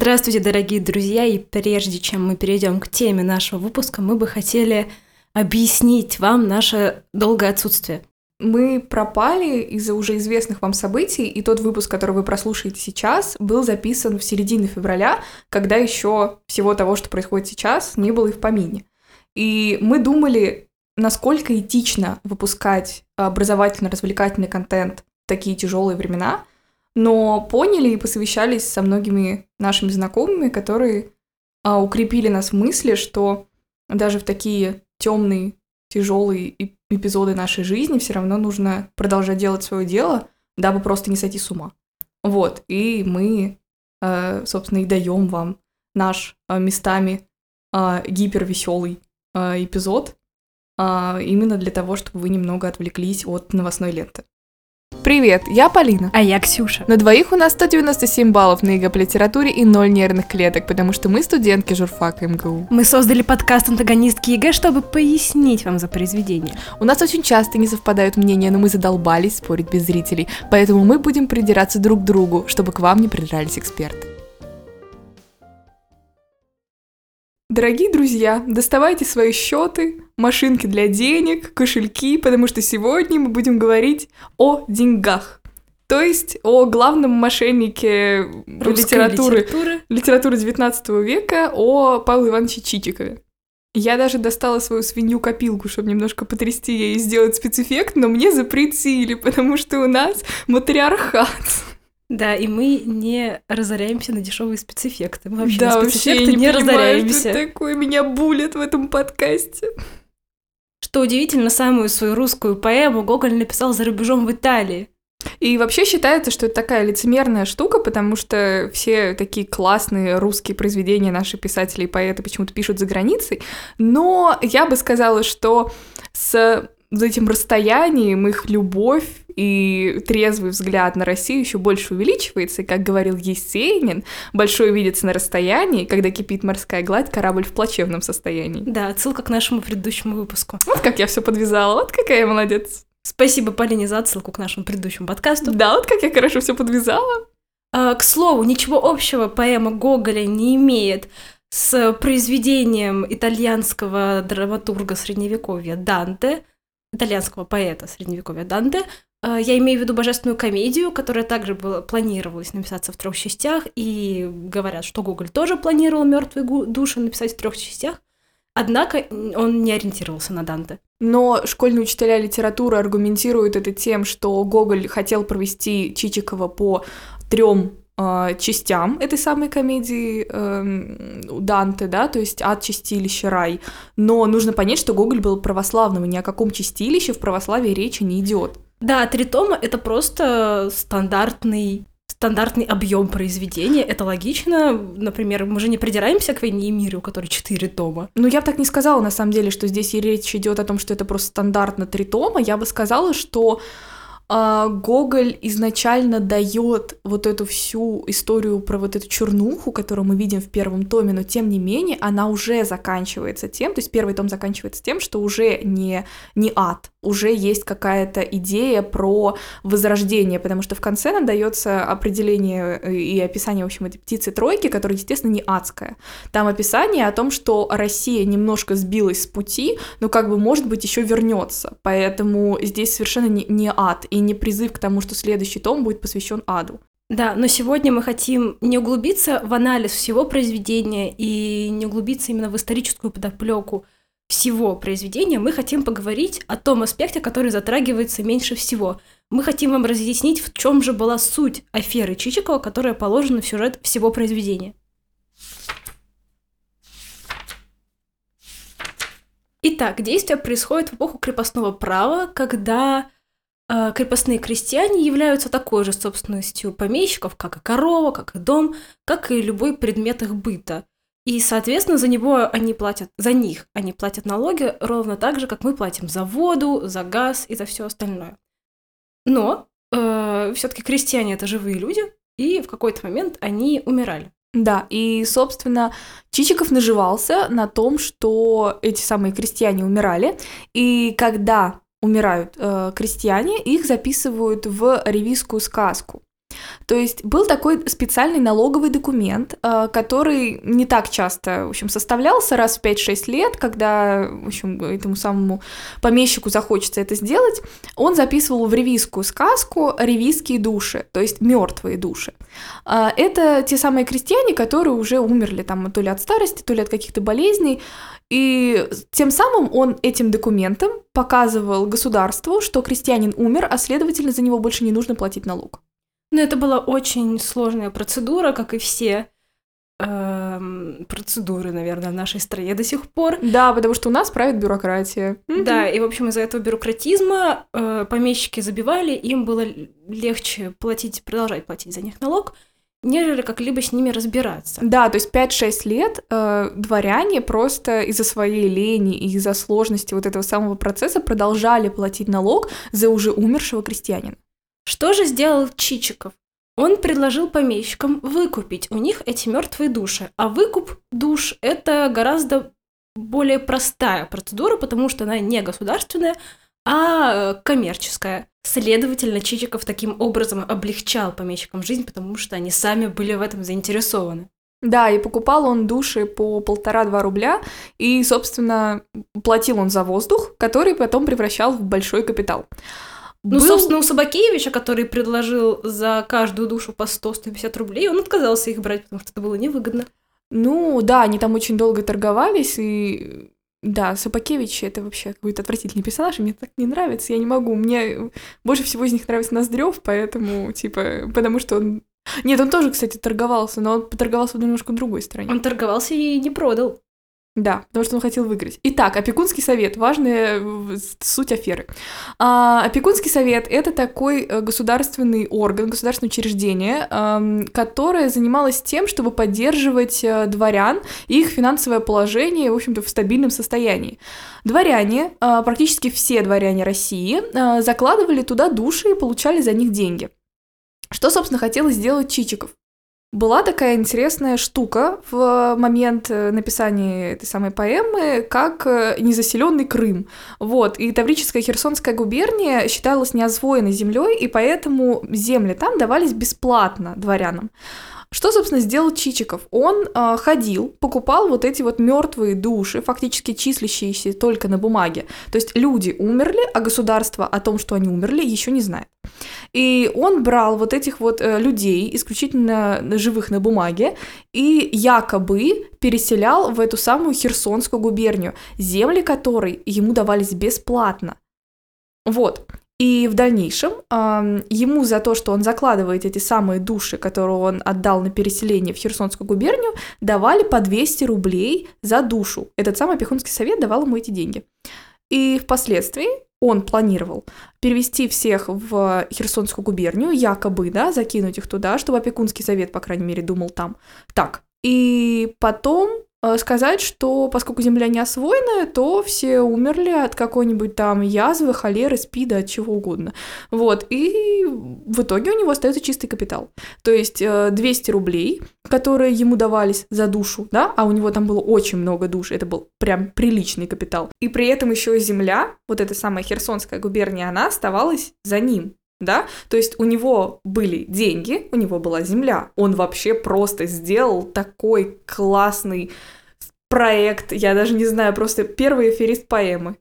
Здравствуйте, дорогие друзья, и прежде чем мы перейдем к теме нашего выпуска, мы бы хотели объяснить вам наше долгое отсутствие. Мы пропали из-за уже известных вам событий, и тот выпуск, который вы прослушаете сейчас, был записан в середине февраля, когда еще всего того, что происходит сейчас, не было и в помине. И мы думали, насколько этично выпускать образовательно-развлекательный контент в такие тяжелые времена, но поняли и посовещались со многими нашими знакомыми, которые а, укрепили нас в мысли, что даже в такие темные, тяжелые эпизоды нашей жизни все равно нужно продолжать делать свое дело, дабы просто не сойти с ума. Вот, и мы, э, собственно, и даем вам наш э, местами э, гипервеселый эпизод, именно для того, чтобы вы немного отвлеклись от новостной ленты. Привет, я Полина. А я Ксюша. На двоих у нас 197 баллов на ЕГЭ по литературе и 0 нервных клеток, потому что мы студентки журфака МГУ. Мы создали подкаст «Антагонистки ЕГЭ», чтобы пояснить вам за произведение. У нас очень часто не совпадают мнения, но мы задолбались спорить без зрителей, поэтому мы будем придираться друг к другу, чтобы к вам не придрались эксперты. Дорогие друзья, доставайте свои счеты, машинки для денег, кошельки, потому что сегодня мы будем говорить о деньгах. То есть о главном мошеннике Русской литературы, литературы. литературы 19 века, о Павле Ивановиче Чичикове. Я даже достала свою свинью-копилку, чтобы немножко потрясти ей и сделать спецэффект, но мне запретили, потому что у нас матриархат. Да, и мы не разоряемся на дешевые спецэффекты. Мы вообще да, на спецэффекты вообще не, не разоряемся. Что такое меня булит в этом подкасте. Что удивительно, самую свою русскую поэму Гоголь написал за рубежом в Италии. И вообще считается, что это такая лицемерная штука, потому что все такие классные русские произведения наши писатели и поэты почему-то пишут за границей. Но я бы сказала, что с за этим расстоянием их любовь и трезвый взгляд на Россию еще больше увеличивается, и, как говорил Есенин, большое видится на расстоянии, когда кипит морская гладь, корабль в плачевном состоянии. Да, отсылка к нашему предыдущему выпуску. Вот как я все подвязала, вот какая я молодец. Спасибо Полине за отсылку к нашему предыдущему подкасту. Да, вот как я хорошо все подвязала. А, к слову, ничего общего поэма Гоголя не имеет с произведением итальянского драматурга средневековья Данте, итальянского поэта средневековья Данте. Э, я имею в виду божественную комедию, которая также была, планировалась написаться в трех частях, и говорят, что Гоголь тоже планировал мертвые души написать в трех частях. Однако он не ориентировался на Данте. Но школьные учителя литературы аргументируют это тем, что Гоголь хотел провести Чичикова по трем частям этой самой комедии э, Данте, да, то есть от чистилища рай. Но нужно понять, что Гоголь был православным, и ни о каком чистилище в православии речи не идет. Да, три тома это просто стандартный стандартный объем произведения, это логично. Например, мы же не придираемся к «Войне и миру», у которой четыре тома. Ну, я бы так не сказала, на самом деле, что здесь речь идет о том, что это просто стандартно три тома. Я бы сказала, что Гоголь изначально дает вот эту всю историю про вот эту чернуху, которую мы видим в первом томе, но тем не менее она уже заканчивается тем, то есть первый том заканчивается тем, что уже не, не ад, уже есть какая-то идея про возрождение, потому что в конце нам дается определение э, и описание, в общем, этой птицы тройки, которая, естественно, не адская. Там описание о том, что Россия немножко сбилась с пути, но как бы, может быть, еще вернется. Поэтому здесь совершенно не, не ад и не призыв к тому, что следующий том будет посвящен аду. Да, но сегодня мы хотим не углубиться в анализ всего произведения и не углубиться именно в историческую подоплеку всего произведения, мы хотим поговорить о том аспекте, который затрагивается меньше всего. Мы хотим вам разъяснить, в чем же была суть аферы Чичикова, которая положена в сюжет всего произведения. Итак, действие происходит в эпоху крепостного права, когда э, крепостные крестьяне являются такой же собственностью помещиков, как и корова, как и дом, как и любой предмет их быта. И, соответственно, за него они платят, за них они платят налоги ровно так же, как мы платим за воду, за газ и за все остальное. Но э, все-таки крестьяне это живые люди, и в какой-то момент они умирали. Да, и, собственно, Чичиков наживался на том, что эти самые крестьяне умирали, и когда умирают э, крестьяне, их записывают в ревизскую сказку. То есть был такой специальный налоговый документ, э, который не так часто, в общем, составлялся раз в 5-6 лет, когда, в общем, этому самому помещику захочется это сделать. Он записывал в ревизскую сказку ревизские души, то есть мертвые души. Э, это те самые крестьяне, которые уже умерли там то ли от старости, то ли от каких-то болезней, и тем самым он этим документом показывал государству, что крестьянин умер, а следовательно за него больше не нужно платить налог. Но это была очень сложная процедура, как и все эм, процедуры, наверное, в нашей стране до сих пор. Да, потому что у нас правит бюрократия. Да, и, в общем, из-за этого бюрократизма э, помещики забивали, им было легче платить, продолжать платить за них налог, нежели как-либо с ними разбираться. Да, то есть 5-6 лет э, дворяне просто из-за своей лени и из-за сложности вот этого самого процесса продолжали платить налог за уже умершего крестьянина. Что же сделал Чичиков? Он предложил помещикам выкупить у них эти мертвые души. А выкуп душ – это гораздо более простая процедура, потому что она не государственная, а э, коммерческая. Следовательно, Чичиков таким образом облегчал помещикам жизнь, потому что они сами были в этом заинтересованы. Да, и покупал он души по полтора-два рубля, и, собственно, платил он за воздух, который потом превращал в большой капитал. Ну, Был... собственно, у Собакевича, который предложил за каждую душу по 100-150 рублей, он отказался их брать, потому что это было невыгодно. Ну, да, они там очень долго торговались, и да, Сапакевич это вообще какой-то отвратительный персонаж, и мне так не нравится, я не могу. Мне больше всего из них нравится Ноздрев, поэтому, типа, потому что он... Нет, он тоже, кстати, торговался, но он поторговался в немножко другой стороне. Он торговался и не продал. Да, потому что он хотел выиграть. Итак, опекунский совет. Важная суть аферы. А, опекунский совет – это такой э, государственный орган, государственное учреждение, которое занималось тем, чтобы поддерживать а, дворян и их финансовое положение, в общем-то, в стабильном состоянии. Дворяне, а, практически все дворяне России, а, закладывали туда души и получали за них деньги. Что, собственно, хотел сделать Чичиков? Была такая интересная штука в момент э, написания этой самой поэмы, как э, незаселенный Крым. Вот, и Таврическая Херсонская губерния считалась неосвоенной землей, и поэтому земли там давались бесплатно дворянам. Что, собственно, сделал Чичиков? Он э, ходил, покупал вот эти вот мертвые души, фактически числящиеся только на бумаге. То есть люди умерли, а государство о том, что они умерли, еще не знает. И он брал вот этих вот э, людей, исключительно живых на бумаге, и якобы переселял в эту самую Херсонскую губернию, земли которой ему давались бесплатно. Вот. И в дальнейшем э, ему за то, что он закладывает эти самые души, которые он отдал на переселение в Херсонскую губернию, давали по 200 рублей за душу. Этот самый Опекунский совет давал ему эти деньги. И впоследствии он планировал перевести всех в Херсонскую губернию, якобы, да, закинуть их туда, чтобы опекунский совет, по крайней мере, думал там. Так, и потом сказать, что поскольку Земля не освоенная, то все умерли от какой-нибудь там язвы, холеры, спида, от чего угодно. Вот, и в итоге у него остается чистый капитал. То есть 200 э, рублей, которые ему давались за душу, да, а у него там было очень много душ, это был прям приличный капитал. И при этом еще Земля, вот эта самая Херсонская губерния, она оставалась за ним да, то есть у него были деньги, у него была земля, он вообще просто сделал такой классный проект, я даже не знаю, просто первый эфирист поэмы.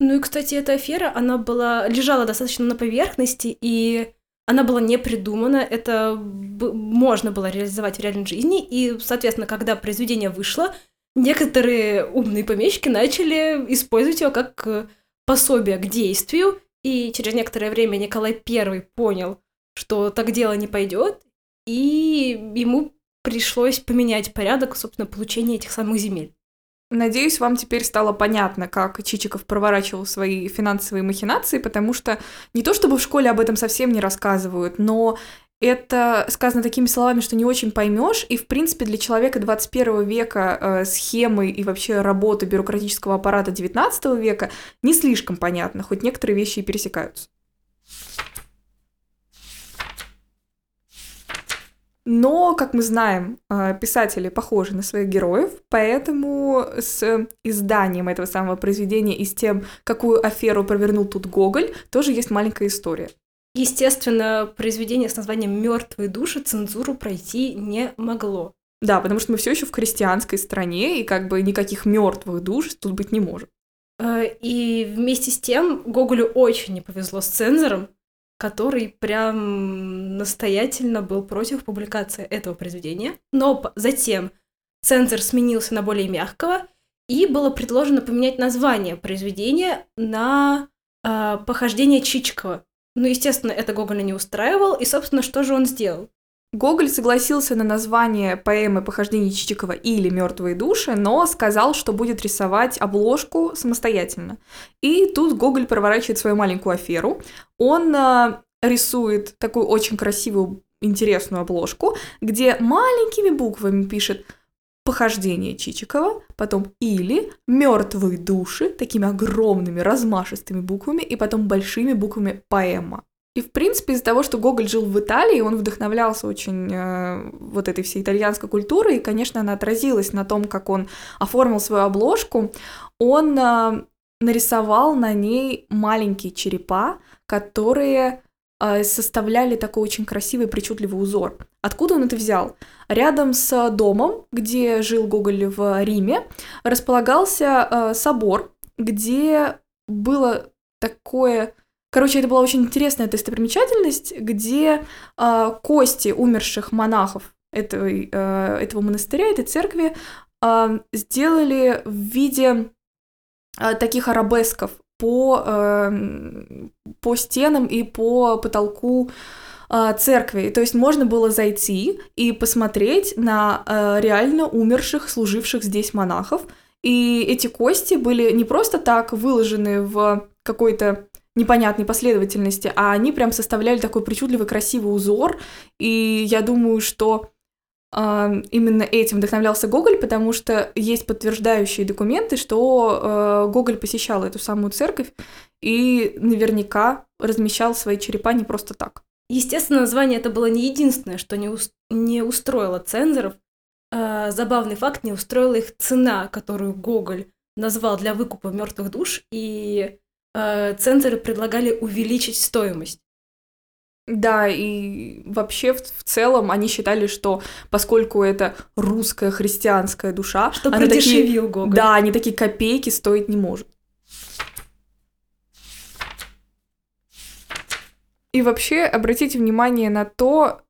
Ну и, кстати, эта афера, она была, лежала достаточно на поверхности, и она была не придумана, это можно было реализовать в реальной жизни, и, соответственно, когда произведение вышло, некоторые умные помещики начали использовать его как э, пособие к действию, и через некоторое время Николай I понял, что так дело не пойдет, и ему пришлось поменять порядок, собственно, получения этих самых земель. Надеюсь, вам теперь стало понятно, как Чичиков проворачивал свои финансовые махинации, потому что не то чтобы в школе об этом совсем не рассказывают, но это сказано такими словами, что не очень поймешь, и, в принципе, для человека 21 века э, схемы и вообще работы бюрократического аппарата 19 века не слишком понятно, хоть некоторые вещи и пересекаются. Но, как мы знаем, э, писатели похожи на своих героев, поэтому с изданием этого самого произведения и с тем, какую аферу провернул тут Гоголь, тоже есть маленькая история. Естественно, произведение с названием Мертвые души цензуру пройти не могло. Да, потому что мы все еще в крестьянской стране, и как бы никаких мертвых душ тут быть не может. Э, и вместе с тем Гоголю очень не повезло с цензором, который прям настоятельно был против публикации этого произведения. Но затем цензор сменился на более мягкого, и было предложено поменять название произведения на э, «Похождение Чичикова». Ну, естественно, это Гоголя не устраивал, и, собственно, что же он сделал? Гоголь согласился на название поэмы «Похождение Чичикова» или «Мертвые души», но сказал, что будет рисовать обложку самостоятельно. И тут Гоголь проворачивает свою маленькую аферу. Он э, рисует такую очень красивую, интересную обложку, где маленькими буквами пишет «Похождение Чичикова», потом «или», «Мертвые души», такими огромными размашистыми буквами, и потом большими буквами «Поэма». И, в принципе, из-за того, что Гоголь жил в Италии, он вдохновлялся очень э, вот этой всей итальянской культурой, и, конечно, она отразилась на том, как он оформил свою обложку. Он э, нарисовал на ней маленькие черепа, которые составляли такой очень красивый, причудливый узор. Откуда он это взял? Рядом с домом, где жил Гоголь в Риме, располагался э, собор, где было такое Короче, это была очень интересная достопримечательность, где э, кости умерших монахов этого, этого монастыря, этой церкви сделали в виде таких арабесков по, э, по стенам и по потолку церкви. То есть можно было зайти и посмотреть на э, реально умерших, служивших здесь монахов. И эти кости были не просто так выложены в какой-то непонятной последовательности, а они прям составляли такой причудливый красивый узор, и я думаю, что э, именно этим вдохновлялся Гоголь, потому что есть подтверждающие документы, что э, Гоголь посещал эту самую церковь и наверняка размещал свои черепа не просто так. Естественно, название это было не единственное, что не, ус- не устроило цензоров. Э, забавный факт, не устроила их цена, которую Гоголь назвал для выкупа мертвых душ, и э, центры предлагали увеличить стоимость. Да, и вообще в, в целом они считали, что поскольку это русская христианская душа, что она такие, Гоголь. Да, они такие копейки стоить не может. И вообще обратите внимание на то,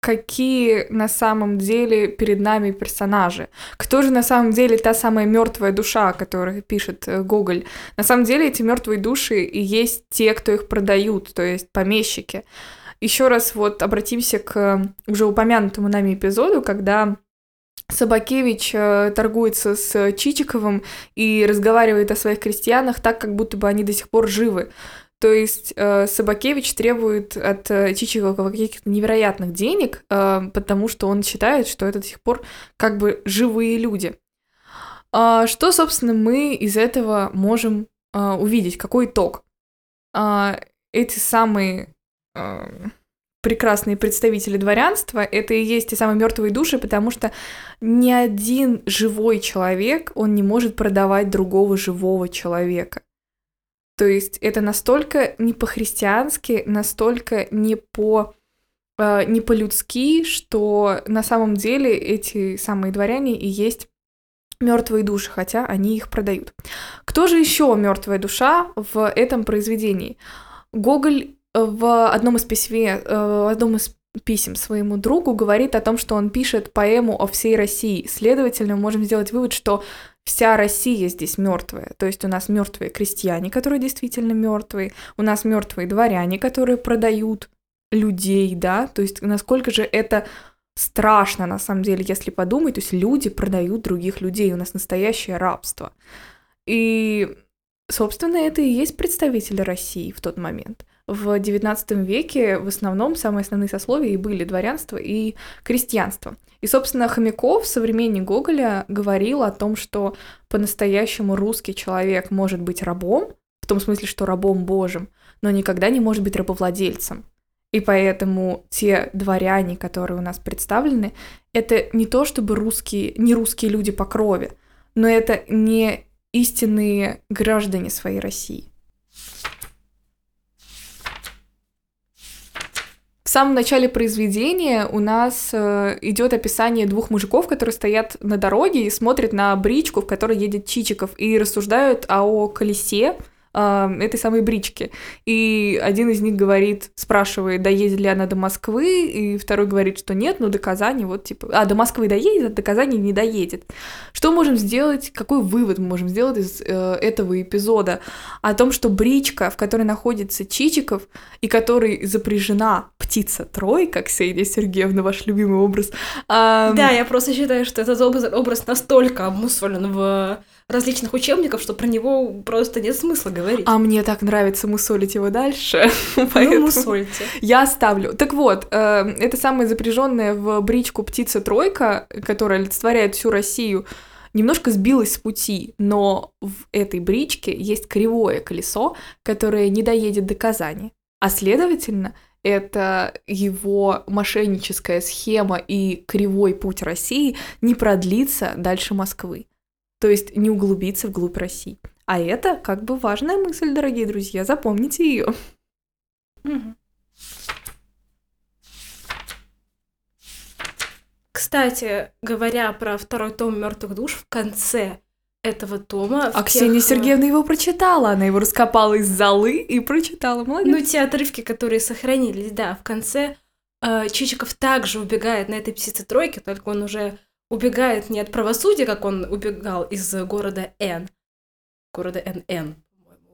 какие на самом деле перед нами персонажи. Кто же на самом деле та самая мертвая душа, о которой пишет э, Гоголь? На самом деле эти мертвые души и есть те, кто их продают, то есть помещики. Еще раз вот обратимся к уже упомянутому нами эпизоду, когда Собакевич э, торгуется с Чичиковым и разговаривает о своих крестьянах так, как будто бы они до сих пор живы. То есть э, Собакевич требует от э, Чичикова каких-то невероятных денег, потому что он считает, что это до сих пор как бы живые люди. А что, собственно, мы из этого можем увидеть? Какой итог? Э, эти самые прекрасные представители дворянства, это и есть те самые мертвые души, потому что ни один живой человек, он не может продавать другого живого человека. То есть это настолько не по-христиански, настолько не по э, не по-людски, что на самом деле эти самые дворяне и есть мертвые души, хотя они их продают. Кто же еще мертвая душа в этом произведении? Гоголь в одном из письме, э, в одном из писем своему другу говорит о том, что он пишет поэму о всей России. Следовательно, мы можем сделать вывод, что вся Россия здесь мертвая. То есть у нас мертвые крестьяне, которые действительно мертвые, у нас мертвые дворяне, которые продают людей, да, то есть насколько же это страшно на самом деле, если подумать, то есть люди продают других людей, у нас настоящее рабство. И, собственно, это и есть представители России в тот момент. В XIX веке в основном самые основные сословия и были дворянство и крестьянство. И, собственно, Хомяков, современник Гоголя, говорил о том, что по-настоящему русский человек может быть рабом, в том смысле, что рабом Божьим, но никогда не может быть рабовладельцем. И поэтому те дворяне, которые у нас представлены, это не то чтобы русские, не русские люди по крови, но это не истинные граждане своей России. Самом начале произведения у нас э, идет описание двух мужиков, которые стоят на дороге и смотрят на бричку, в которой едет Чичиков, и рассуждают о колесе, этой самой брички. И один из них говорит, спрашивает, доедет ли она до Москвы, и второй говорит, что нет, но до Казани вот типа... А, до Москвы доедет, а до Казани не доедет. Что можем сделать, какой вывод мы можем сделать из э, этого эпизода? О том, что бричка, в которой находится Чичиков, и которой запряжена птица Трой, как Ксения Сергеевна, ваш любимый образ. Эм... Да, я просто считаю, что этот образ, образ настолько обмусолен в различных учебников, что про него просто нет смысла говорить. А мне так нравится мусолить его дальше. Ну, мусольте. Я оставлю. Так вот, э, это самая запряженная в бричку птица Тройка, которая олицетворяет всю Россию, немножко сбилась с пути, но в этой бричке есть кривое колесо, которое не доедет до Казани. А следовательно, это его мошенническая схема и кривой путь России не продлится дальше Москвы то есть не углубиться вглубь России. А это как бы важная мысль, дорогие друзья, запомните ее. Кстати, говоря про второй том мертвых душ, в конце этого тома... А Ксения тех... Сергеевна его прочитала, она его раскопала из залы и прочитала, молодец. Ну, те отрывки, которые сохранились, да, в конце э, Чичиков также убегает на этой птице тройке, только он уже убегает не от правосудия, как он убегал из города Н, города НН.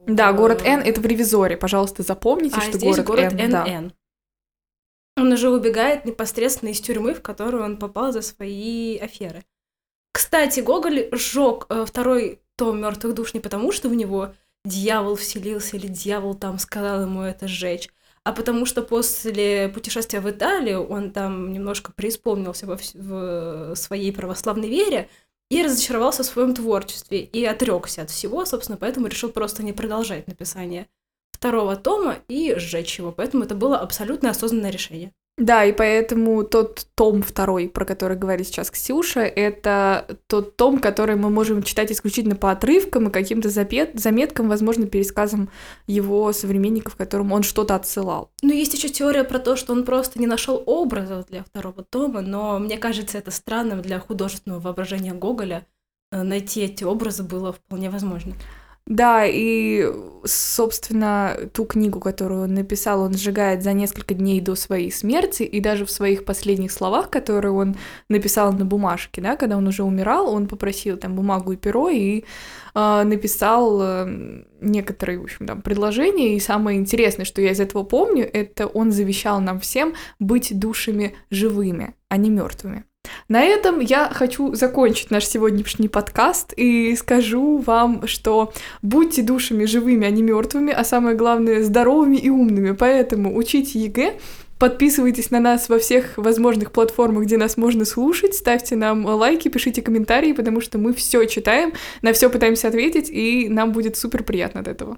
Да, город Н это в ревизоре, пожалуйста, запомните, а что здесь город, город Н. Да. Он уже убегает непосредственно из тюрьмы, в которую он попал за свои аферы. Кстати, Гоголь сжег э, второй том мертвых душ не потому, что в него дьявол вселился или дьявол там сказал ему это сжечь, а потому что после путешествия в Италию он там немножко преисполнился во в, в своей православной вере и разочаровался в своем творчестве и отрекся от всего, собственно, поэтому решил просто не продолжать написание второго тома и сжечь его. Поэтому это было абсолютно осознанное решение. Да, и поэтому тот том второй, про который говорит сейчас Ксюша, это тот том, который мы можем читать исключительно по отрывкам и каким-то заметкам, возможно, пересказам его современников, которым он что-то отсылал. Ну, есть еще теория про то, что он просто не нашел образов для второго тома, но мне кажется, это странным для художественного воображения Гоголя. Э, найти эти образы было вполне возможно. Да, и, собственно, ту книгу, которую он написал, он сжигает за несколько дней до своей смерти, и даже в своих последних словах, которые он написал на бумажке, да, когда он уже умирал, он попросил там бумагу и перо и э, написал э, некоторые, в общем, там, предложения, и самое интересное, что я из этого помню, это он завещал нам всем быть душами живыми, а не мертвыми. На этом я хочу закончить наш сегодняшний подкаст и скажу вам, что будьте душами живыми, а не мертвыми, а самое главное здоровыми и умными. Поэтому учите ЕГЭ, Подписывайтесь на нас во всех возможных платформах, где нас можно слушать. Ставьте нам лайки, пишите комментарии, потому что мы все читаем, на все пытаемся ответить, и нам будет супер приятно от этого.